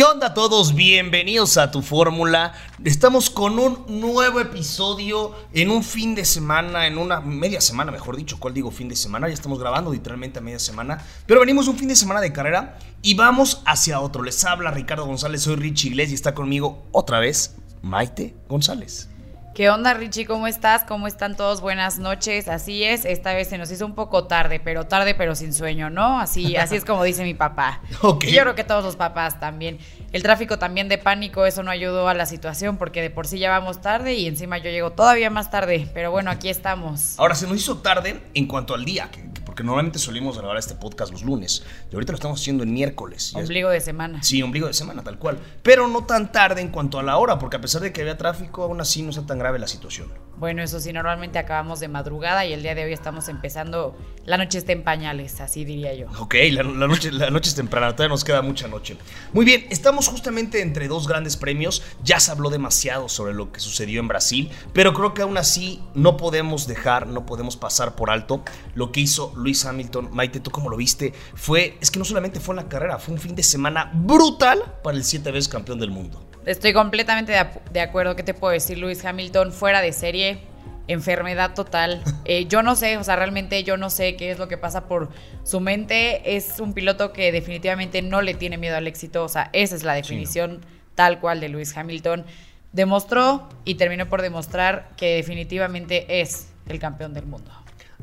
¿Qué onda a todos? Bienvenidos a tu fórmula. Estamos con un nuevo episodio en un fin de semana, en una media semana, mejor dicho. ¿Cuál digo fin de semana? Ya estamos grabando literalmente a media semana. Pero venimos un fin de semana de carrera y vamos hacia otro. Les habla Ricardo González, soy Richie Iglesias y está conmigo otra vez Maite González. ¿Qué onda, Richie? ¿Cómo estás? ¿Cómo están todos? Buenas noches. Así es, esta vez se nos hizo un poco tarde, pero tarde pero sin sueño, ¿no? Así, así es como dice mi papá. Ok. Y yo creo que todos los papás también. El tráfico también de pánico, eso no ayudó a la situación porque de por sí ya vamos tarde y encima yo llego todavía más tarde. Pero bueno, aquí estamos. Ahora, se nos hizo tarde en cuanto al día, que- que- porque normalmente solimos grabar este podcast los lunes. Y ahorita lo estamos haciendo en miércoles. Ombligo de semana. Sí, ombligo de semana, tal cual. Pero no tan tarde en cuanto a la hora, porque a pesar de que había tráfico, aún así no está tan grave la situación. Bueno, eso sí, normalmente acabamos de madrugada y el día de hoy estamos empezando. La noche está en pañales, así diría yo. Ok, la, la noche, la noche es temprana, todavía nos queda mucha noche. Muy bien, estamos justamente entre dos grandes premios. Ya se habló demasiado sobre lo que sucedió en Brasil, pero creo que aún así no podemos dejar, no podemos pasar por alto lo que hizo Luis Hamilton. Maite, ¿tú cómo lo viste? Fue, es que no solamente fue en la carrera, fue un fin de semana brutal para el siete veces campeón del mundo. Estoy completamente de, acuerdo. ¿Qué te puedo decir, Luis Hamilton? Fuera de serie, enfermedad total. Eh, yo no sé, o sea, realmente yo no sé qué es lo que pasa por su mente. Es un piloto que definitivamente no le tiene miedo al éxito. O sea, esa es la definición tal cual de Luis Hamilton. Demostró y terminó por demostrar que definitivamente es el campeón del mundo.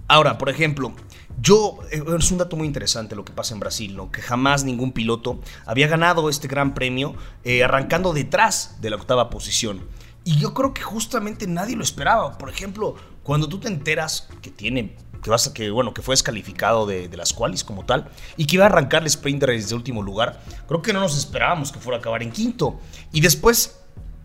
Ahora, por ejemplo, yo eh, es un dato muy interesante lo que pasa en Brasil, ¿no? Que jamás ningún piloto había ganado este gran premio eh, arrancando detrás de la octava posición. Y yo creo que justamente nadie lo esperaba. Por ejemplo, cuando tú te enteras que tiene que vas a que bueno que fue descalificado de, las qualis como tal y que iba a arrancar el sprinter desde último lugar, creo que no nos esperábamos que fuera a acabar en quinto. Y después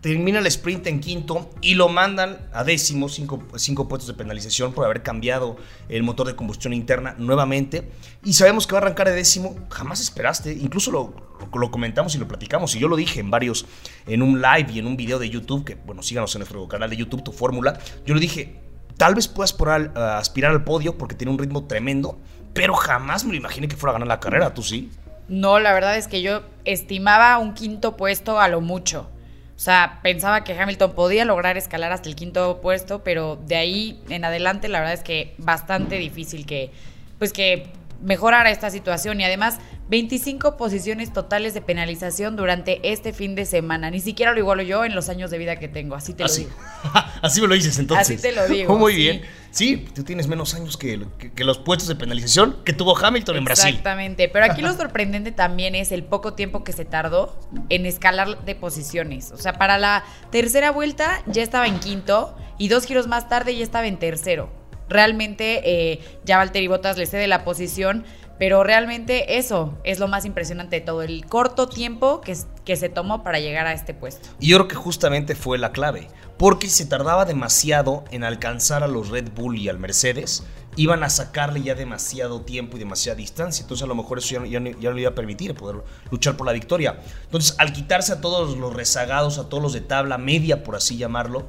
termina el sprint en quinto y lo mandan a décimo, cinco, cinco puestos de penalización por haber cambiado el motor de combustión interna nuevamente. Y sabemos que va a arrancar de décimo, jamás esperaste, incluso lo, lo, lo comentamos y lo platicamos, y yo lo dije en varios, en un live y en un video de YouTube, que bueno, síganos en nuestro canal de YouTube, Tu Fórmula, yo le dije, tal vez puedas al- a aspirar al podio porque tiene un ritmo tremendo, pero jamás me lo imaginé que fuera a ganar la carrera, ¿tú sí? No, la verdad es que yo estimaba un quinto puesto a lo mucho. O sea, pensaba que Hamilton podía lograr escalar hasta el quinto puesto, pero de ahí en adelante la verdad es que bastante difícil que, pues que mejorara esta situación. Y además 25 posiciones totales de penalización durante este fin de semana. Ni siquiera lo igualo yo en los años de vida que tengo, así te lo Así, digo. así me lo dices entonces. Así te lo digo, muy sí. bien. Sí, tú tienes menos años que, que- que los puestos de penalización que tuvo Hamilton en Brasil. Exactamente, pero aquí lo sorprendente también es el poco tiempo que se tardó en escalar de posiciones. O sea, para la tercera vuelta ya estaba en quinto y dos giros más tarde ya estaba en tercero. Realmente eh, ya Valtteri Bottas le cede la posición, pero realmente eso es lo más impresionante de todo, el corto tiempo que, se tomó para llegar a este puesto. Y yo creo que justamente fue la clave, porque se tardaba demasiado en alcanzar a los Red Bull y al Mercedes, iban a sacarle ya demasiado tiempo y demasiada distancia, entonces a lo mejor eso ya no le iba a permitir poder luchar por la victoria. Entonces, al quitarse a todos los rezagados, a todos los de tabla media, por así llamarlo,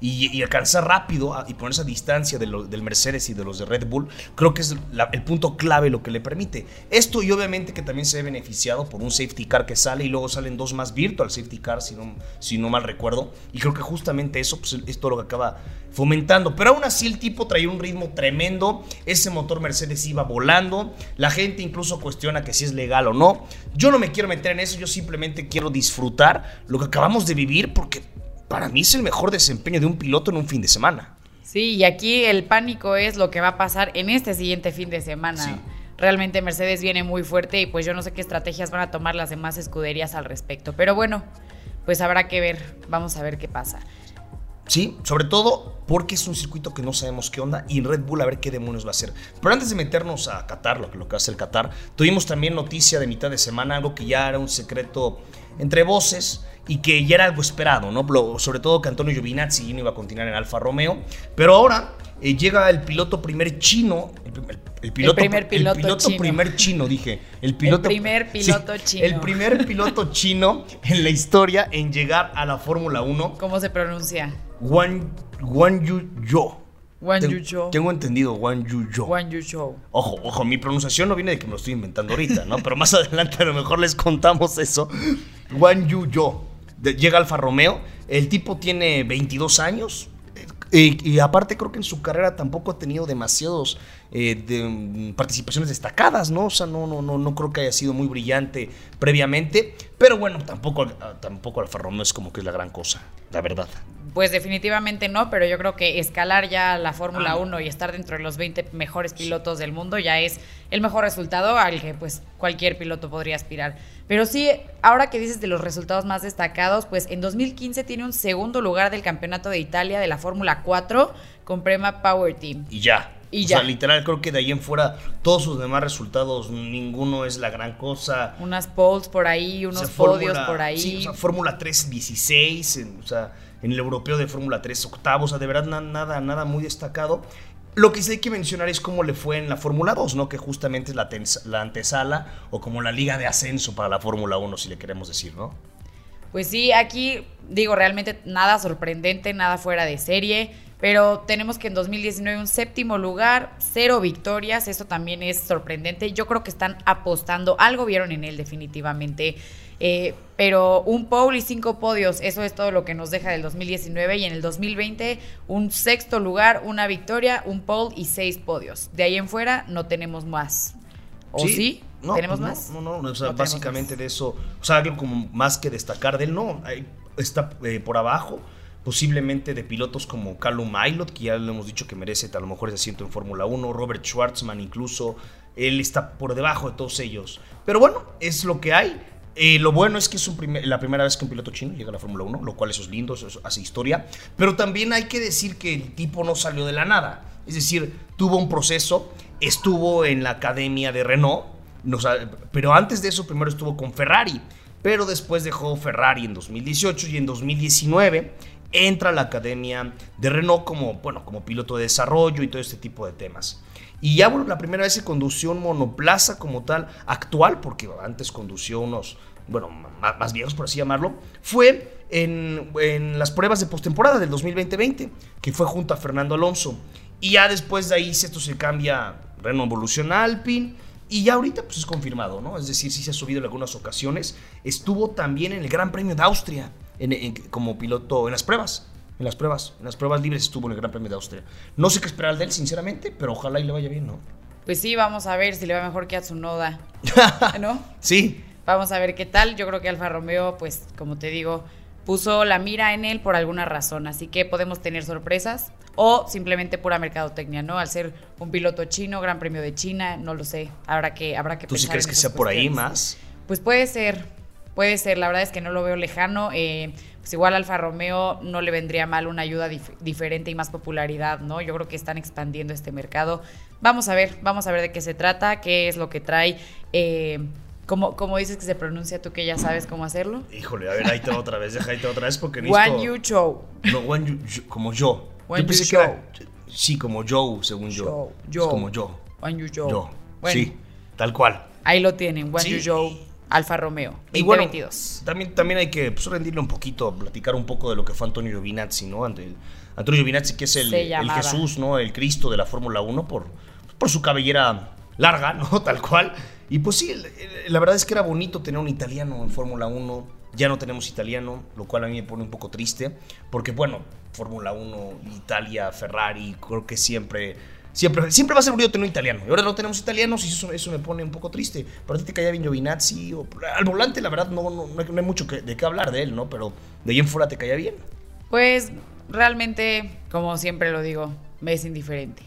y, alcanzar rápido y ponerse a distancia de del Mercedes y de los de Red Bull, creo que es el punto clave lo que le permite. Esto y obviamente que también se ve beneficiado por un safety car que sale y luego salen dos más virtual safety car, si no, si no mal recuerdo. Y creo que justamente eso pues, es todo lo que acaba fomentando. Pero aún así el tipo traía un ritmo tremendo, ese motor Mercedes iba volando, la gente incluso cuestiona que si es legal o no. Yo no me quiero meter en eso, yo simplemente quiero disfrutar lo que acabamos de vivir porque para mí es el mejor desempeño de un piloto en un fin de semana. Sí, y aquí el pánico es lo que va a pasar en este siguiente fin de semana. Sí. Realmente Mercedes viene muy fuerte y pues yo no sé qué estrategias van a tomar las demás escuderías al respecto. Pero bueno, pues habrá que ver, vamos a ver qué pasa. Sí, sobre todo porque es un circuito que no sabemos qué onda y Red Bull a ver qué demonios va a hacer. Pero antes de meternos a Qatar, lo que, lo que va a hacer Qatar, tuvimos también noticia de mitad de semana, algo que ya era un secreto entre voces y que ya era algo esperado, ¿no? Sobre todo que Antonio Giovinazzi no iba a continuar en Alfa Romeo, pero ahora eh, llega el piloto primer chino, el, el- el piloto, primer piloto chino. primer chino, dije, el piloto primer piloto sí, chino. el primer piloto chino en la historia en llegar a la Fórmula 1 ¿Cómo se pronuncia? Wan, Wan Yu Yo. Wan Ten- Yu Zhou. Tengo entendido Wan Yu Yo. Wan Yu Show. Ojo, ojo, mi pronunciación no viene de que me lo estoy inventando ahorita, ¿no? Pero más adelante a lo mejor les contamos eso. Juan Yu Yo. Llega Alfa Romeo. El tipo tiene 22 años. eh, Y, aparte creo que en su carrera tampoco ha tenido demasiados eh, de, participaciones destacadas, ¿no? O sea, no, no, no, no creo que haya sido muy brillante previamente. Pero bueno, tampoco, tampoco Alfa Romeo es como que es la gran cosa, la verdad. Pues definitivamente no, pero yo creo que escalar ya la Fórmula Ah. 1 y estar dentro de los 20 mejores pilotos del mundo ya es el mejor resultado al que pues cualquier piloto podría aspirar. Pero sí, ahora que dices de los resultados más destacados, pues en 2015 tiene un segundo lugar del Campeonato de Italia de la Fórmula 4 con Prema Power Team. Y ya. Y o ya. sea, literal, creo que de ahí en fuera, todos sus demás resultados, ninguno es la gran cosa. Unas poles por ahí, O unos sea, podios por ahí. Sí, o sea, Fórmula 3, 16, en, o sea, en el europeo de Fórmula 3, octavo, o sea, de verdad na- nada, nada muy destacado. Lo que sí hay que mencionar es cómo le fue en la Fórmula 2, ¿no? Que justamente es la, antesala o como la liga de ascenso para la Fórmula 1, si le queremos decir, ¿no? Pues sí, aquí digo realmente nada sorprendente, nada fuera de serie, pero tenemos que en 2019 un séptimo lugar, cero victorias, eso también es sorprendente. Yo creo que están apostando, algo vieron en él definitivamente, eh, pero un pole y cinco podios, eso es todo lo que nos deja del 2019 y en el 2020 un sexto lugar, una victoria, un pole y seis podios. De ahí en fuera no tenemos más. ¿O sí? No, ¿Tenemos pues más? No, no, no, o sea, No tenemos básicamente más. de eso, o sea, algo como más que destacar de él, no, está eh, por abajo, posiblemente de pilotos como Callum Mailot, que ya le hemos dicho que merece a lo mejor ese asiento en Fórmula 1, Robert Schwartzman incluso, él está por debajo de todos ellos. Pero bueno, es lo que hay. Eh, lo bueno es que es la primera vez que un piloto chino llega a la Fórmula 1, lo cual eso es lindo, eso es- hace historia. Pero también hay que decir que el tipo no salió de la nada. Es decir, tuvo un proceso, estuvo en la academia de Renault, pero antes de eso primero estuvo con Ferrari, pero después dejó Ferrari en 2018 y en 2019 entra a la academia de Renault como, bueno, como piloto de desarrollo y todo este tipo de temas. Y ya, bueno, la primera vez se condució un monoplaza como tal, actual, porque antes condució unos, bueno, más, viejos, por así llamarlo, fue en, en las pruebas de postemporada del 2020, que fue junto a Fernando Alonso. Y ya después de ahí esto se cambia, Renault evoluciona Alpine, y ya ahorita pues es confirmado, ¿no? Es decir, sí se ha subido en algunas ocasiones. Estuvo también en el Gran Premio de Austria como piloto en las pruebas. En las pruebas, en las pruebas libres estuvo en el Gran Premio de Austria. No sé qué esperar de él, sinceramente, pero ojalá y le vaya bien, ¿no? Pues sí, vamos a ver si le va mejor que a Tsunoda, ¿no? Sí, Vamos a ver qué tal. Yo creo que Alfa Romeo, pues, como te digo, puso la mira en él por alguna razón. Así que podemos tener sorpresas o simplemente pura mercadotecnia, ¿no? Al ser un piloto chino, Gran Premio de China, no lo sé. Habrá que, habrá que ¿tú sí pensar crees en que sea por ahí más? Pues puede ser, puede ser. La verdad es que no lo veo lejano. Eh, pues igual Alfa Romeo no le vendría mal una ayuda dif- diferente y más popularidad, ¿no? Yo creo que están expandiendo este mercado. Vamos a ver, vamos a ver de qué se trata, qué es lo que trae. Eh, como, como dices que se pronuncia, tú que ya sabes cómo hacerlo. Híjole, a ver, ahí te otra vez, deja ahí te otra vez porque One necesito... You Show. No, One You- yo- como yo. One yo pensé You que era-. Sí, como Joe, según yo. Show, Es Joe. como yo. One You Show. Yo. Bueno, Sí, tal cual. ahí lo tienen. One Sí. You Show, Alfa Romeo. Y bueno, 2022. también, también hay que pues, rendirle un poquito, platicar un poco de lo que fue Antonio Giovinazzi, ¿no? Antonio Giovinazzi, que es el, el. Jesús, ¿no? El Cristo de la Fórmula 1 por, por su cabellera larga, ¿no? Tal cual. Y pues sí, la verdad es que era bonito tener un italiano en Fórmula 1. Ya no tenemos italiano, lo cual a mí me pone un poco triste, porque bueno, Fórmula 1, Italia, Ferrari, creo que siempre, siempre, siempre va a ser bonito tener un italiano. Y ahora no tenemos italianos y eso, eso me pone un poco triste. Pero a ti te caía bien Giovinazzi, o, al volante la verdad no, no, no hay, mucho que- de qué hablar de él, ¿no? Pero de ahí en fuera te caía bien. Pues realmente, como siempre lo digo, me es indiferente.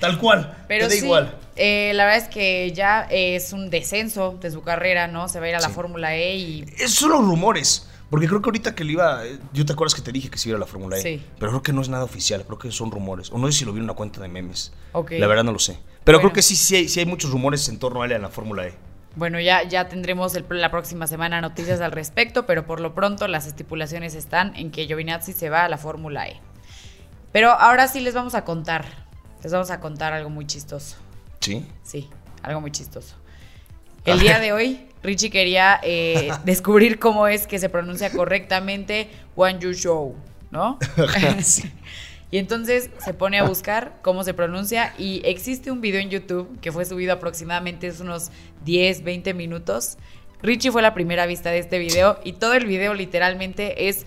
Tal cual, Pero te da sí, igual. eh, la verdad es que ya es un descenso de su carrera, ¿no? Se va a ir a la Sí. Fórmula E y Es solo rumores. Porque creo que ahorita que le iba. eh, Yo te acuerdas que te dije que se iba a la Fórmula E. Sí. Pero creo que no es nada oficial. Creo que son rumores. O no sé si lo vi en una cuenta de memes. Ok. La verdad no lo sé. Pero Bueno. creo que sí, sí hay, sí hay muchos rumores en torno a él en la Fórmula E. Bueno, ya, ya tendremos el- la próxima semana noticias al respecto, pero por lo pronto las estipulaciones están en que Giovinazzi se va a la Fórmula E. Pero ahora sí les vamos a contar, les vamos a contar algo muy chistoso. ¿Sí? Sí, algo muy chistoso. El día de hoy, Richie quería eh, descubrir cómo es que se pronuncia correctamente One You Show, ¿no? Sí. Y entonces se pone a buscar cómo se pronuncia y existe un video en YouTube que fue subido aproximadamente unos 10, 20 minutos Richie fue la primera vista de este video y todo el video literalmente es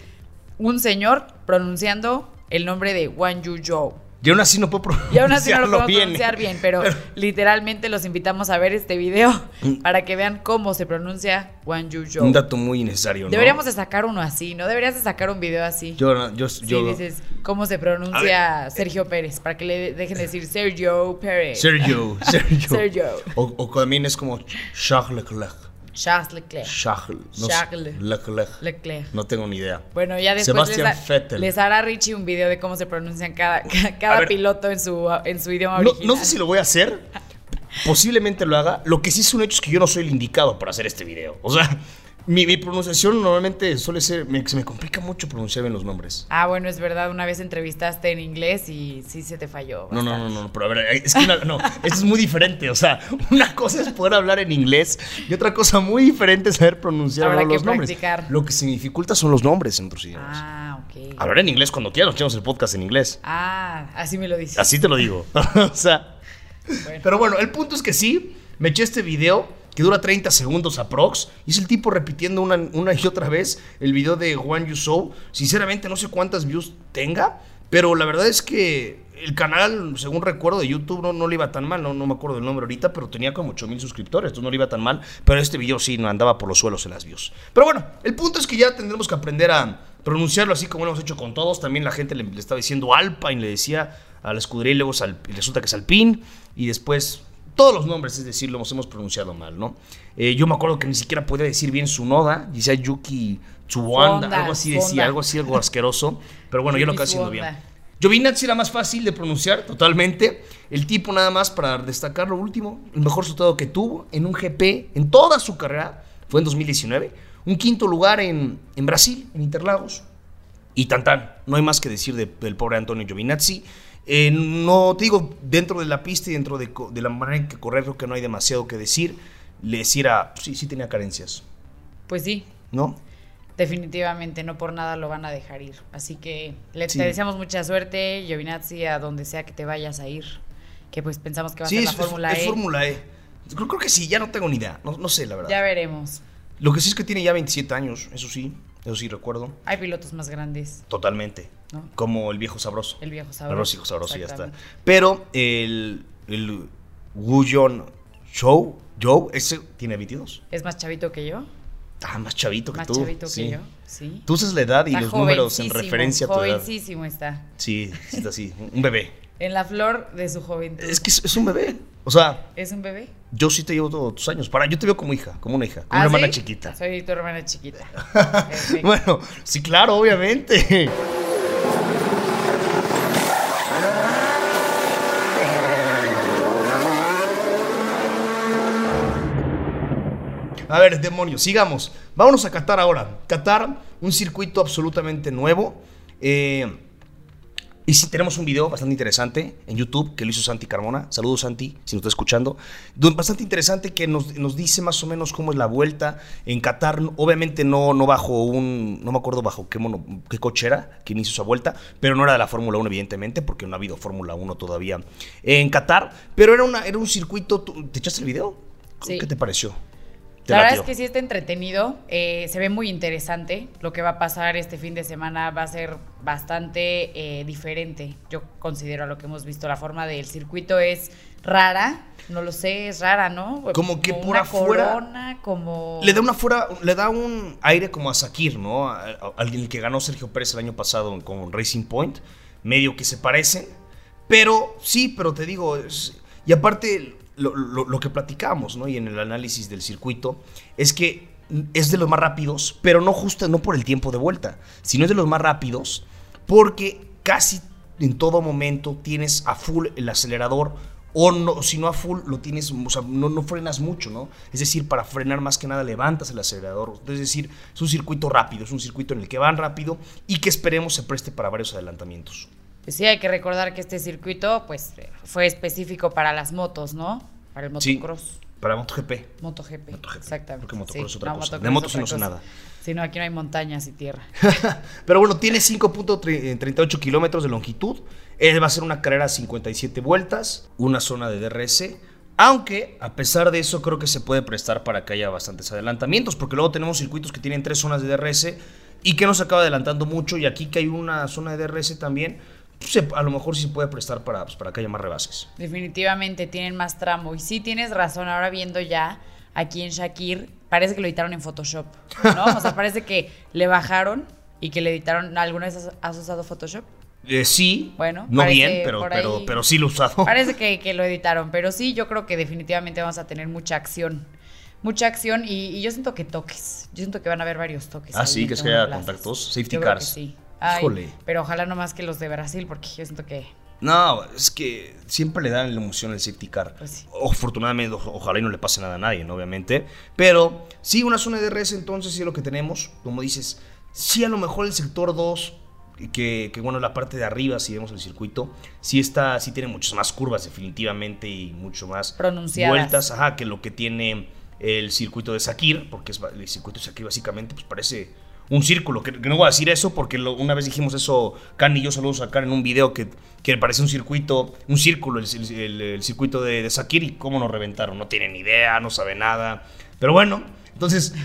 un señor pronunciando el nombre de Wang Yu Zhou. Y aún así no puedo pronunciarlo Y aún así no lo podemos bien. pronunciar bien, pero literalmente los invitamos a ver este video para que vean cómo se pronuncia Wang Yu Zhou. Un dato muy innecesario, ¿no? Deberíamos de sacar uno así, ¿no? Deberías de sacar un video así. Yo, yo, Sí, yo- dices cómo se pronuncia Sergio Pérez, para que le dejen de decir Sergio Pérez. Sergio, Sergio. Sergio. O, o también es como Charles Leclerc. Charles Leclerc. Charles. no Charles. Leclerc. Leclerc. No tengo ni idea. Bueno, ya después les, ha- Vettel. les hará Richie un video de cómo se pronuncian cada, cada ver. piloto en su, en su idioma No, original. no sé si lo voy a hacer. Posiblemente lo haga. Lo que sí es un hecho es que yo no soy el indicado para hacer este video. O sea, mi, mi pronunciación normalmente suele ser. me- se me complica mucho pronunciar bien los nombres. Ah, bueno, es verdad, una vez entrevistaste en inglés y sí se te falló. No, no, no, no, pero a ver, es que una- no, esto es muy diferente. O sea, una cosa es poder hablar en inglés y otra cosa muy diferente es saber pronunciar Habrá los que nombres. practicar. Lo que se me dificulta son los nombres en otros idiomas. Ah, ok. Hablar en inglés cuando quieras, nos echamos el podcast en inglés. Ah, así me lo dices. Así te lo digo. o sea. Bueno. Pero bueno, el punto es que sí, me eché este video dura 30 segundos aprox. Y es el tipo repitiendo una, y otra vez el video de Juan Yusou. Sinceramente, no sé cuántas views tenga. Pero la verdad es que el canal, según recuerdo de YouTube, no, no le iba tan mal. No, no me acuerdo del nombre ahorita, pero tenía como 8000 suscriptores. Entonces no le iba tan mal. Pero este video sí no andaba por los suelos en las views. Pero bueno, el punto es que ya tendremos que aprender a pronunciarlo así como lo hemos hecho con todos. También la gente le, estaba diciendo Alpine, le decía a la escudería y luego y resulta que es Alpine. Y después todos los nombres, es decir, los hemos pronunciado mal, ¿no? Eh, yo me acuerdo que ni siquiera podía decir bien su noda, decía Yuki Tsuwanda, Fonda, algo así decía, Fonda. algo así, algo asqueroso, pero bueno, yo lo acabo haciendo bien. Giovinazzi era más fácil de pronunciar totalmente. El tipo nada más para destacar lo último, el mejor resultado que tuvo en un GP en toda su carrera fue en 2019. Un quinto lugar en, en Brasil, en Interlagos. Y tan tan, no hay más que decir de- del pobre Antonio Giovinazzi. Eh, no, te digo, dentro de la pista y dentro de, de la manera en que correr, creo que no hay demasiado que decir. Le decía, sí, sí tenía carencias, Pues sí, ¿no? definitivamente no por nada lo van a dejar ir. Así que le Sí. te deseamos mucha suerte, Giovinazzi, a donde sea que te vayas a ir. Que pues pensamos que va a Sí, ser es, la Fórmula es E. Fórmula E. Creo, creo que sí, ya no tengo ni idea, no, no sé la verdad. Ya veremos. Lo que sí es que tiene ya 27 años, eso sí, eso sí recuerdo. Hay pilotos más grandes, Totalmente. ¿no? Como el viejo sabroso. El viejo El sabroso. viejo sabroso, ya está. Pero el, el Guyon Show, Joe, ese tiene 22. ¿Es más chavito que yo? Ah, más chavito que Más tú. chavito sí. que yo. Sí. Tú usas la edad y Está los números en referencia a tu edad. Jovencísimo está. Sí está así. Un bebé. En la flor de su juventud. Es que es, es un bebé. O sea, ¿Es un bebé? yo sí te llevo todos tus años. Para, yo te veo como hija, como una hija, como ¿Ah, una hermana sí? chiquita. Soy tu hermana chiquita. Bueno, sí, claro, obviamente. A ver, demonios, sigamos. Vámonos a Qatar ahora. Qatar, un circuito absolutamente nuevo. Eh, y sí, tenemos un video bastante interesante en YouTube que lo hizo Santi Carmona. Saludos, Santi, si nos está escuchando. Bastante interesante que nos, nos dice más o menos cómo es la vuelta en Qatar. Obviamente no, no bajo un. No me acuerdo bajo qué, mono- qué coche era quien hizo esa vuelta, pero no era de la Fórmula 1, evidentemente, porque no ha habido Fórmula 1 todavía en Qatar. Pero era, una, era un circuito. ¿tú- ¿Te echaste el video? Sí. ¿Qué te pareció? ¿Te La verdad es que sí está entretenido, eh, se ve muy interesante. Lo que va a pasar este fin de semana va a ser bastante eh, diferente, yo considero a lo que hemos visto. La forma del circuito es rara, no lo sé, es rara, ¿no? Como que por una afuera- corona, como... Le da una fuera, le da un aire como a Sakir, ¿no? A- a- Alguien que ganó Sergio Pérez el año pasado con Racing Point, medio que se parecen, pero sí, pero te digo, es- y aparte lo, que platicamos. Y en el análisis del circuito, es que es de los más rápidos, pero no justo, no por el tiempo de vuelta, sino es de los más rápidos porque casi en todo momento tienes a full el acelerador o no, si no a full lo tienes, o sea, no, no frenas mucho, ¿no? Es decir, para frenar más que nada levantas el acelerador. Es decir, es un circuito rápido, es un circuito en el que van rápido y que esperemos se preste para varios adelantamientos. Pues sí, hay que recordar que este circuito pues fue específico para las motos, ¿no? Para el Sí. motocross. Para MotoGP. MotoGP. MotoGP, Exactamente. porque motocross es otra cosa. De motos sí no sé nada. Sí, no, aquí no hay montañas y tierra. Pero bueno, tiene 5.38 kilómetros de longitud. Eh, va a ser una carrera a 57 vueltas, una zona de DRS. Aunque, a pesar de eso, creo que se puede prestar para que haya bastantes adelantamientos, porque luego tenemos circuitos que tienen tres zonas de DRS y que nos acaba adelantando mucho, y aquí que hay una zona de DRS también, se- a lo mejor sí se puede prestar para, pues, para que haya más rebases. Definitivamente tienen más tramo. Y sí tienes razón, ahora viendo ya aquí en Shakir, parece que lo editaron en Photoshop, ¿no? O sea, parece que le bajaron y que le editaron. ¿Alguna vez has, usado Photoshop? Eh, sí, Bueno, no bien, pero, pero, ahí- pero sí lo he usado. Parece que, que lo editaron, pero sí, yo creo que definitivamente vamos a tener mucha acción. Mucha acción y, y yo siento que toques. Yo siento que van a haber varios toques. Ah, sí, que es que haya contactos, safety Yo creo que cars. sí. Ay, Híjole. Pero ojalá no más que los de Brasil, porque yo siento que No, es que siempre le dan la emoción al safety car. Pues sí. Afortunadamente, ojalá y no le pase nada a nadie, ¿no? obviamente. Pero sí, una zona de DRS entonces sí es lo que tenemos. Como dices, sí a lo mejor el sector 2, que, que, bueno, la parte de arriba, si vemos el circuito, sí está, sí tiene muchas más curvas definitivamente y mucho más Pronunciadas. vueltas, ajá, que lo que tiene el circuito de Sakir, porque es, el circuito de Sakir básicamente pues parece un círculo, que, no voy a decir eso porque lo- una vez dijimos eso, Can y yo saludos a Can en un video que, que parece un circuito, un círculo, el, el- circuito de, de cómo nos reventaron, no tiene ni idea, no sabe nada, pero bueno, entonces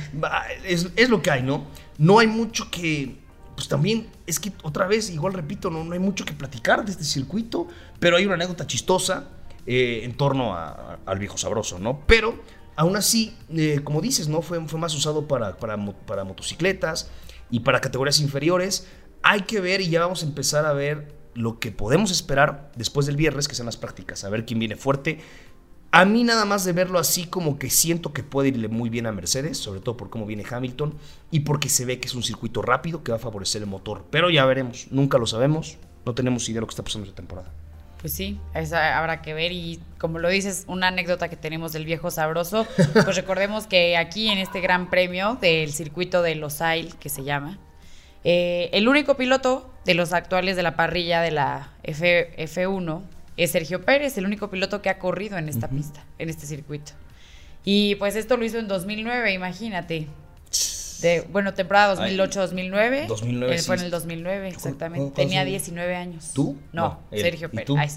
es, es lo que hay, ¿no? No hay mucho que, pues también es que otra vez, igual repito, no, no hay mucho que platicar de este circuito, pero hay una anécdota chistosa eh, en torno al viejo sabroso, ¿no? Pero aún así, eh, como dices, ¿no? Fue, fue más usado para, para, mo- para motocicletas y para categorías inferiores. Hay que ver y ya vamos a empezar a ver lo que podemos esperar después del viernes, que sean las prácticas, a ver quién viene fuerte. A mí nada más de verlo así como que siento que puede irle muy bien a Mercedes, sobre todo por cómo viene Hamilton y porque se ve que es un circuito rápido que va a favorecer el motor. Pero ya veremos, nunca lo sabemos, no tenemos idea de lo que está pasando esta temporada. Pues sí, esa habrá que ver y como lo dices, una anécdota que tenemos del viejo sabroso, pues recordemos que aquí en este gran premio del circuito de Losail, que se llama, eh, el único piloto de los actuales de la parrilla de la F, F1 es Sergio Pérez, el único piloto que ha corrido en esta pista, en este circuito. Y pues esto lo hizo en 2009, imagínate. De, bueno, temporada 2008-2009. 2009, Él fue en el 2009, ¿Cuántos exactamente. Tenía años? 19 años. ¿Tú? No. Sergio ¿Y Pérez. tú? Ay,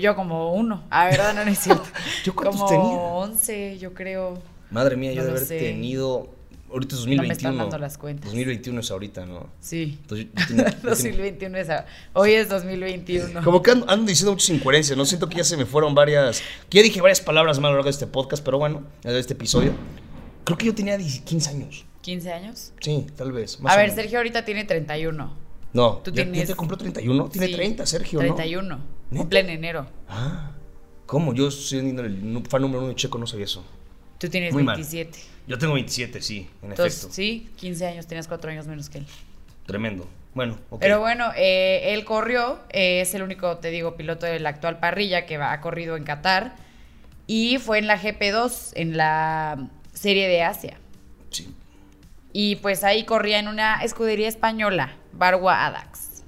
Yo como uno. A verdad, no, no es cierto. ¿Yo cuántos como tenía? 11, yo creo. Madre mía, yo No de haber sé. tenido. Ahorita es No me 2021. están dando las cuentas. 2021 es ahorita, ¿no? Sí. Entonces, yo tenía- yo tenía- 2021 es Hoy es 2021. Como que ando, ando diciendo muchas incoherencias, ¿no? Siento que ya se me fueron varias. Que ya dije varias palabras mal a lo largo de este podcast, pero bueno, de este episodio. Creo que yo tenía 10 15 años. 15 años. Sí, tal vez. más A ver, menos. Sergio ahorita tiene 31. No, Tú ¿ya, ya tienes- te compró 31? Tiene Sí, 30, Sergio, ¿no? 31. ¿Neta? Cumple en enero. Ah, ¿cómo? Yo soy el fan número uno de Checo, no sabía eso. Tú tienes Muy mal. 27. Yo tengo 27, sí, en Entonces, efecto. sí, 15 años, tienes 4 años menos que él. Tremendo. Bueno, ok. Pero bueno, eh, él corrió, eh, es el único, te digo, piloto de la actual parrilla que va, ha corrido en Qatar. Y fue en la GP2, en la Serie de Asia. Y pues ahí corría en una escudería española, Barwa Adax.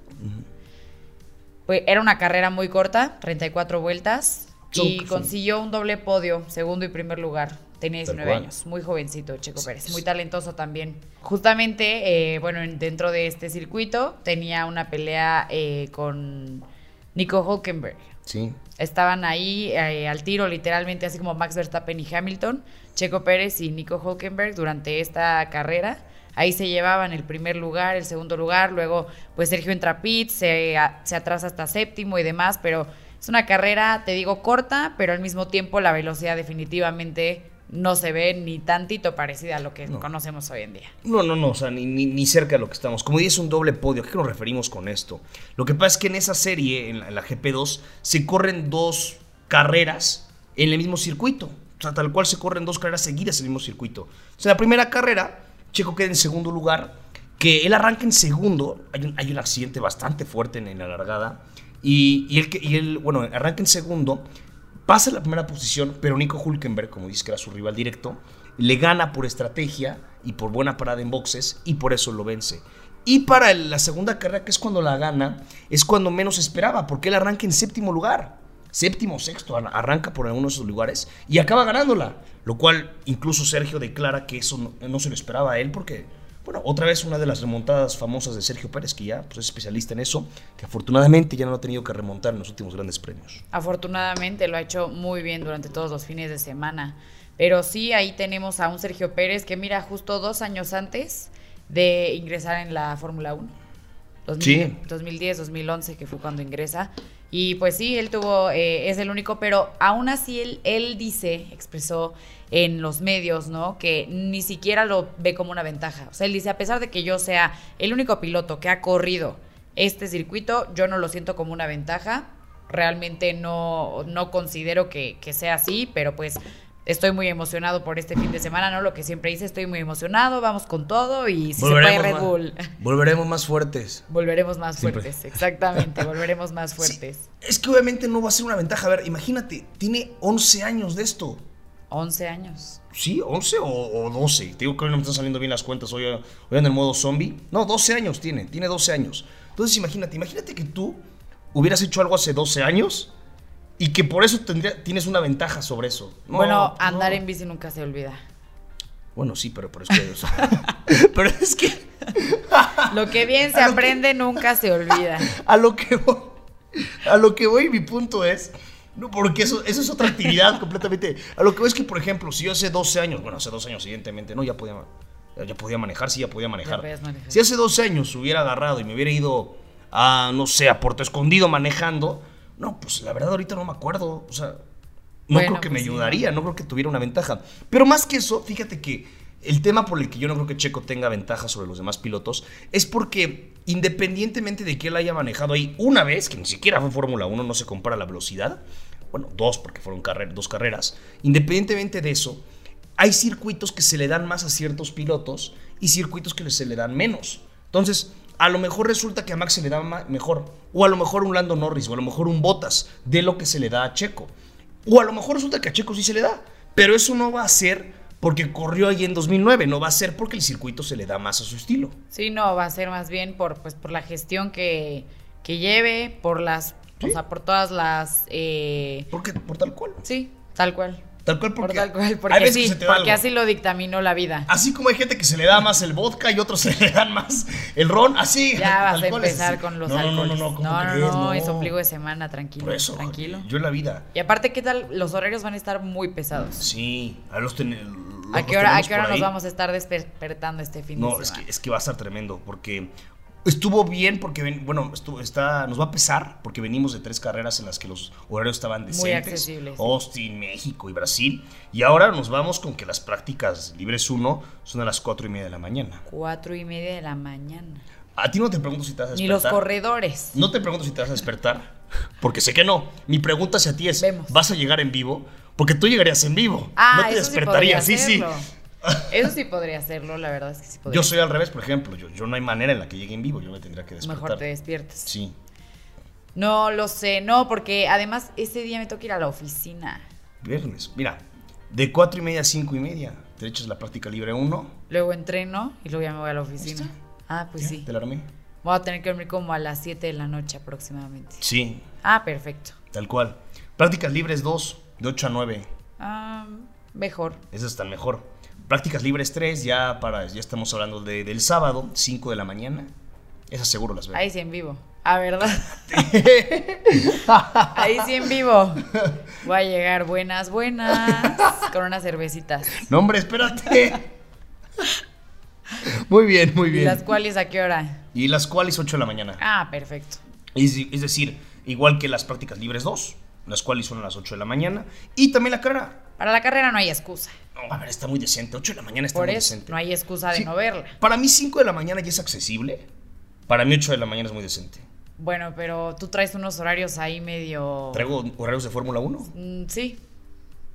Pues era una carrera muy corta, 34 vueltas. Y consiguió un doble podio, segundo y primer lugar. Tenía Tal 19 cual. años, muy jovencito Checo Sí, Pérez, muy talentoso también. Justamente, eh, bueno, en- dentro de este circuito tenía una pelea eh, con Nico Hulkenberg. Estaban ahí eh, al tiro, literalmente, así como Max Verstappen y Hamilton, Checo Pérez y Nico Hulkenberg durante esta carrera. Ahí se llevaban el primer lugar, el segundo lugar, luego pues Sergio entra pit, se, se atrasa hasta séptimo y demás, pero es una carrera, te digo, corta, pero al mismo tiempo la velocidad definitivamente no se ve ni tantito parecida a lo que No. conocemos hoy en día. No, no, no, o sea, ni, ni, ni cerca de lo que estamos. Como dices, un doble podio. ¿A qué nos referimos con esto? Lo que pasa es que en esa serie, en la, en la GP2, se corren dos carreras en el mismo circuito. O sea, tal cual se corren dos carreras seguidas en el mismo circuito. O sea, la primera carrera, Checo queda en segundo lugar, que él arranca en segundo. Hay un, hay un accidente bastante fuerte en, en la largada. Y, y él, y él, bueno, arranca en segundo, pasa la primera posición, pero Nico Hulkenberg, como dice que era su rival directo, le gana por estrategia y por buena parada en boxes y por eso lo vence. Y para la segunda carrera, que es cuando la gana, es cuando menos esperaba, porque él arranca en séptimo lugar. Séptimo, sexto, ar- arranca por alguno de esos lugares y acaba ganándola. Lo cual incluso Sergio declara que eso no, no se lo esperaba a él porque bueno, otra vez una de las remontadas famosas de Sergio Pérez, que ya pues, es especialista en eso, que afortunadamente ya no ha tenido que remontar en los últimos grandes premios. Afortunadamente lo ha hecho muy bien durante todos los fines de semana. Pero sí, ahí tenemos a un Sergio Pérez que mira justo dos años antes de ingresar en la Fórmula 1. Sí. 2010, 2011, que fue cuando ingresa. Y pues sí, él tuvo, eh, es el único, pero aún así él, él dice, expresó en los medios, ¿no? Que ni siquiera lo ve como una ventaja. O sea, él dice, a pesar de que yo sea el único piloto que ha corrido este circuito, yo no lo siento como una ventaja. Realmente no, no considero que, que sea así, pero pues estoy muy emocionado por este fin de semana, ¿no? Lo que siempre dice, estoy muy emocionado, vamos con todo y si se puede Red Bull. volveremos más fuertes. Volveremos más fuertes, exactamente, volveremos más fuertes. es que obviamente no va a ser una ventaja. A ver, imagínate, tiene 11 años de esto. 11 años. Sí, 11 o, 12. Te digo que hoy no me están saliendo bien las cuentas, hoy, hoy en el modo zombie. No, 12 años tiene, tiene 12 años. Entonces imagínate, imagínate que tú hubieras hecho algo hace 12 años y que por eso tendría, tienes una ventaja sobre eso. bueno, andar en bici nunca se olvida. Bueno, sí, pero, pero es que... pero es que... lo que bien se aprende nunca se olvida. A lo que voy, a lo que voy, mi punto es... No, porque eso, eso es otra actividad completamente. A lo que voy es que, por ejemplo, si yo hace 12 años, bueno, hace 12 años, evidentemente, no, ya podía, ya podía manejar, sí, ya podía manejar. manejar. Si hace 12 años hubiera agarrado y me hubiera ido a, no sé, a Puerto Escondido manejando, no, pues la verdad ahorita no me acuerdo. O sea, no creo que me pues ayudaría, no creo que tuviera una ventaja. Pero más que eso, fíjate que el tema por el que yo no creo que Checo tenga ventaja sobre los demás pilotos es porque independientemente de que él haya manejado ahí una vez, que ni siquiera fue Fórmula 1, no se compara la velocidad, bueno, dos porque fueron dos carreras, independientemente de eso, hay circuitos que se le dan más a ciertos pilotos y circuitos que se le dan menos. Entonces, a lo mejor resulta que a Max se le da mejor. O a lo mejor un Lando Norris, o a lo mejor un Bottas, de lo que se le da a Checo. O a lo mejor resulta que a Checo sí se le da. Pero eso no va a ser porque corrió ahí en 2009, no va a ser porque el circuito se le da más a su estilo. Sí, no, va a ser más bien por, pues, por la gestión que, que lleve, por las, o sea, por todas las... Eh... Porque, por tal cual. Sí, tal cual. Tal cual porque, tal cual, porque, porque así lo dictaminó la vida. Así como hay gente que se le da más el vodka y otros se le dan más el ron, así. Ya vas a empezar con los alcoholes. No, no, no, no, no, no, es ombligo de semana, tranquilo. Por eso, tranquilo. Yo en la vida. Y aparte, ¿qué tal? Los horarios van a estar muy pesados. Sí, a los ¿A qué hora, ¿a qué hora nos vamos a estar despertando este fin de semana? No, es que, es que va a estar tremendo, porque Estuvo bien porque, bueno, estuvo, está, nos va a pesar porque venimos de tres carreras en las que los horarios estaban decentes. Muy accesibles. Austin, México y Brasil. Y ahora nos vamos con que las prácticas libres 1 son a las cuatro y media de la mañana. Cuatro y media de la mañana. A ti no te pregunto si te vas a despertar. Ni los corredores. No te pregunto si te vas a despertar, porque sé que no. Mi pregunta hacia ti es, ¿vas a llegar en vivo? Porque tú llegarías en vivo. Ah, no te despertarías. Sí, sí. Eso sí podría hacerlo, la verdad es que sí podría. Yo soy al revés, por ejemplo. Yo, yo no hay manera en la que llegue en vivo. Yo me tendría que despertar. Mejor te despiertes. Sí. No lo sé, no, porque además ese día me toca ir a la oficina. Viernes. Mira, de cuatro y media a cinco y media te echas la práctica libre uno. Luego entreno y luego ya me voy a la oficina. Ah, pues sí. Te la armé. Voy a tener que dormir como a las 7 de la noche aproximadamente. Sí. Ah, perfecto. Tal cual. Prácticas libres dos, de 8 a 9. Ah, mejor. Esas están mejor. Prácticas libres 3, ya, para, ya estamos hablando de, del sábado, 5 de la mañana. Esas seguro las veo. Ahí sí en vivo. Ah, ¿verdad? Ahí sí en vivo. Voy a llegar buenas, buenas. Con unas cervecitas. No, hombre, espérate. Muy bien, muy bien. ¿Y las cuales a qué hora? Y las cuales 8 de la mañana. Ah, perfecto. Es, es decir, igual que las prácticas libres 2, las cuales son a las 8 de la mañana. Y también la carrera. Para la carrera no hay excusa. No, a ver, está muy decente. 8 de la mañana está muy decente. No hay excusa de no verla. Para mí 5 de la mañana ya es accesible. Para mí 8 de la mañana es muy decente. Bueno, pero tú traes unos horarios ahí medio... ¿Traigo horarios de Fórmula 1? Mm, sí.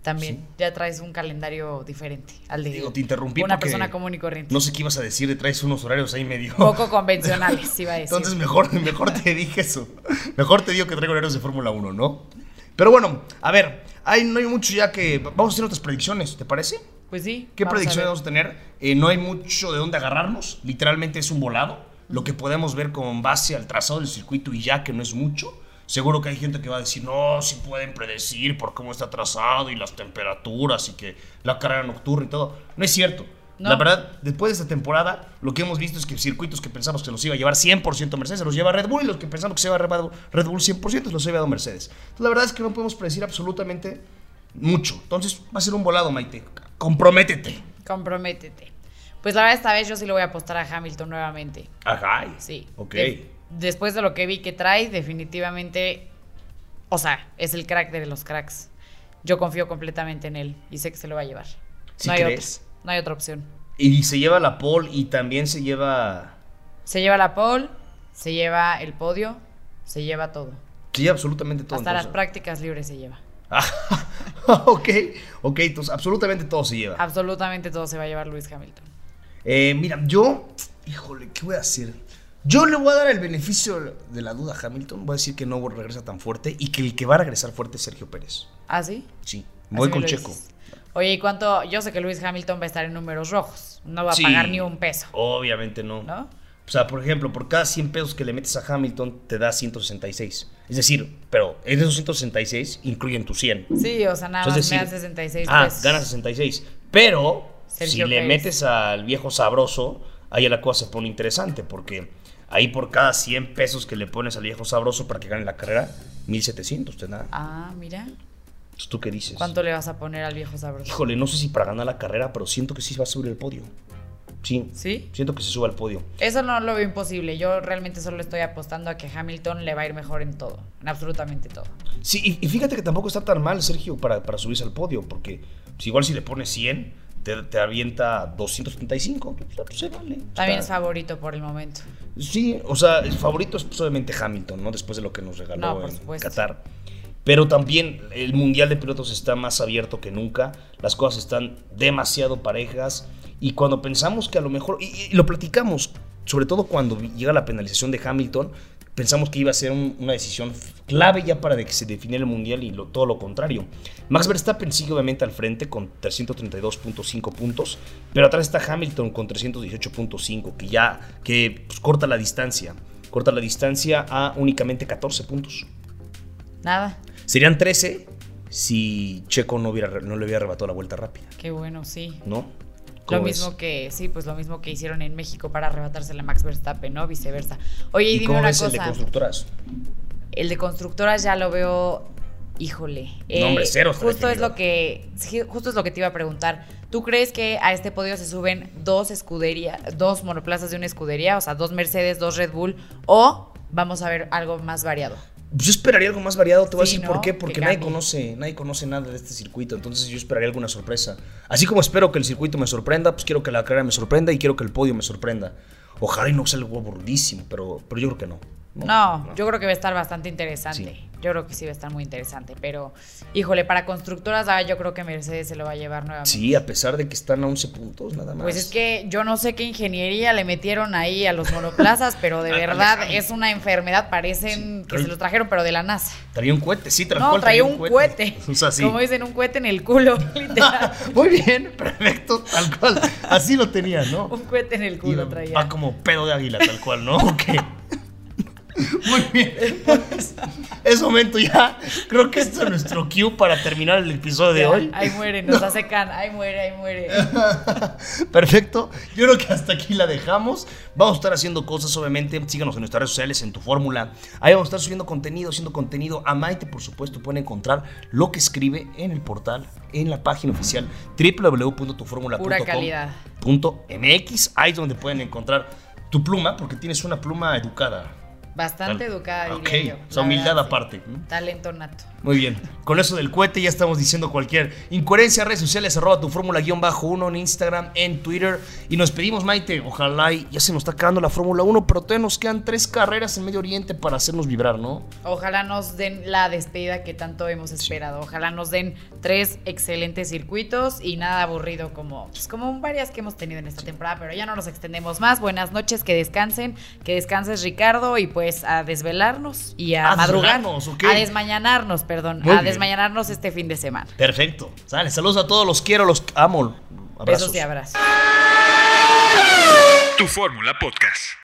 También. Ya traes un calendario diferente al de Digo, te interrumpí una persona común y corriente. No sé qué ibas a decir, traes unos horarios ahí medio... Poco convencionales, iba a decir. Entonces mejor, mejor te dije eso. Mejor te digo que traigo horarios de Fórmula 1, ¿no? Pero bueno, a ver, hay, no hay mucho ya que... Vamos a hacer otras predicciones, ¿te parece? Pues sí. ¿Qué predicciones vamos a tener? Eh, no hay mucho de dónde agarrarnos. Literalmente es un volado. Lo que podemos ver con base al trazado del circuito y ya que no es mucho. Seguro que hay gente que va a decir, no, si pueden predecir por cómo está trazado y las temperaturas y que la carrera nocturna y todo. No es cierto. No. La verdad, después de esta temporada, lo que hemos visto es que circuitos que pensamos que los iba a llevar 100% Mercedes, se los lleva Red Bull, y los que pensamos que se iba a llevar Red Bull 100% se los ha llevado Mercedes. Entonces, la verdad es que no podemos predecir absolutamente mucho. Entonces, va a ser un volado, Maite. Comprométete. Comprométete. Pues la verdad, esta vez yo sí le voy a apostar a Hamilton nuevamente. Ajá. Sí. Ok. De- después de lo que vi que trae, definitivamente. O sea, es el crack de los cracks. Yo confío completamente en él y sé que se lo va a llevar. ¿Sí no hay crees? otra. No hay otra opción. Y se lleva la pole y también se lleva. Se lleva la pole, se lleva el podio, se lleva todo. Lleva absolutamente todo. Hasta las prácticas libres se lleva. ok, ok, entonces absolutamente todo se lleva. Absolutamente todo se va a llevar Luis Hamilton. Eh, mira, yo, híjole, ¿qué voy a hacer? Yo le voy a dar el beneficio de la duda a Hamilton. Voy a decir que no regresa tan fuerte y que el que va a regresar fuerte es Sergio Pérez. ¿Ah, sí? Sí, voy Así con Checo. dices. Oye, ¿y cuánto? Yo sé que Luis Hamilton va a estar en números rojos. No va a pagar ni un peso, Obviamente no. ¿no? O sea, por ejemplo, por cada 100 pesos que le metes a Hamilton, te da 166. Es decir, pero en esos 166 incluyen tu 100. Sí, o sea, nada más decir, me dan 66 Ah, pesos. gana 66. Pero Sergio si le Pérez. metes al viejo sabroso, ahí la cosa se pone interesante porque ahí por cada 100 pesos que le pones al viejo sabroso para que gane la carrera, 1700 te da. Ah, mira. ¿Tú qué dices? ¿Cuánto le vas a poner al viejo sabroso? Híjole, no sé si para ganar la carrera, pero siento que sí va a subir el podio. Sí. ¿Sí? Siento que se sube al podio. Eso no lo veo imposible. Yo realmente solo estoy apostando a que Hamilton le va a ir mejor en todo. En absolutamente todo. Sí, y, y fíjate que tampoco está tan mal, Sergio, para, para subirse al podio, porque pues, igual si le pones 100, te, te avienta 275. Pues, pues, se vale. También es favorito por el momento. Sí, o sea, el favorito es pues, obviamente Hamilton, ¿no? Después de lo que nos regaló No, en. Qatar. Pero también el Mundial de Pilotos está más abierto que nunca. Las cosas están demasiado parejas. Y cuando pensamos que a lo mejor, y, lo platicamos, sobre todo cuando llega la penalización de Hamilton, pensamos que iba a ser un- una decisión clave ya para que se definiera el Mundial y lo- todo lo contrario. Max Verstappen sigue obviamente al frente con 332.5 puntos, pero atrás está Hamilton con 318.5, que ya que pues, corta la distancia. Corta la distancia a únicamente 14 puntos. Nada. Serían 13 si Checo no, hubiera, no le hubiera arrebatado la vuelta rápida, Qué bueno, sí. ¿no? Lo mismo que, sí, pues lo mismo que hicieron en México para arrebatársela a Max Verstappen, ¿no? Viceversa. Oye, y, ¿Y dime cómo una ves el de cosa. constructoras? El de constructoras ya lo veo, híjole. eh, No, hombre, cero Justo es lo que, justo es lo que te iba a preguntar. ¿Tú crees que a este podio se suben dos escuderías, dos monoplazas de una escudería, o sea, dos Mercedes, dos Red Bull, o vamos a ver algo más variado? Yo esperaría algo más variado, te voy a decir ¿no? por qué, Que porque nadie conoce, nadie conoce nada de este circuito, entonces yo esperaría alguna sorpresa. Así como espero que el circuito me sorprenda, pues quiero que la carrera me sorprenda y quiero que el podio me sorprenda. Ojalá y no sea algo aburridísimo, pero, pero yo creo que no. No, yo creo que va a estar bastante interesante. Sí. Yo creo que sí va a estar muy interesante, pero híjole, para constructoras ah, yo creo que Mercedes se lo va a llevar nuevamente. Sí, a pesar de que están a 11 puntos nada más. Pues es que yo no sé qué ingeniería le metieron ahí a los monoplazas, pero de verdad es una enfermedad, parecen Sí, que se los trajeron, pero de la NASA. Traía un cohete, sí, tal No, traía un cohete. O sea, sí. Como dicen, un cohete en el culo, literal. Muy bien, perfecto, tal cual. Así lo tenía, ¿no? un cohete en el culo traía. Va como pedo de águila, tal cual, ¿no? Ok. Muy bien. pues, es momento ya. Creo que este es nuestro cue para terminar el episodio de hoy. Ahí muere, nos hace can, ahí muere, ahí muere. Perfecto. Yo creo que hasta aquí la dejamos. Vamos a estar haciendo cosas, obviamente. Síganos en nuestras redes sociales, en tu fórmula. Ahí vamos a estar subiendo contenido, haciendo contenido. A Maite, por supuesto, pueden encontrar lo que escribe en el portal, en la página oficial www.tuformula.com. Pura calidad. .mx. Ahí es donde pueden encontrar tu pluma, porque tienes una pluma educada. Bastante Tal- educada, diría yo. o sea, la humildad verdad, sí. aparte. ¿no? Talento nato. Muy bien. Con eso del cohete ya estamos diciendo cualquier incoherencia. Redes sociales, arroba tu fórmula guion bajo uno en Instagram, en Twitter. Y nos pedimos, Maite, ojalá y ya se nos está acabando la Fórmula 1, pero todavía nos quedan tres carreras en Medio Oriente para hacernos vibrar, ¿no? Ojalá nos den la despedida que tanto hemos esperado. Ojalá nos den tres excelentes circuitos y nada aburrido como, pues, como varias que hemos tenido en esta temporada. Pero ya no nos extendemos más. Buenas noches, que descansen. Que descanses, Ricardo. Y pues a desvelarnos y a, A madrugar. desvelarnos, ok. A desmañanarnos, perdón. Muy a bien. desmañanarnos este fin de semana. Perfecto. Sale, saludos a todos, los quiero, los amo. Abrazos. Besos y abrazos. Tu Fórmula Podcast.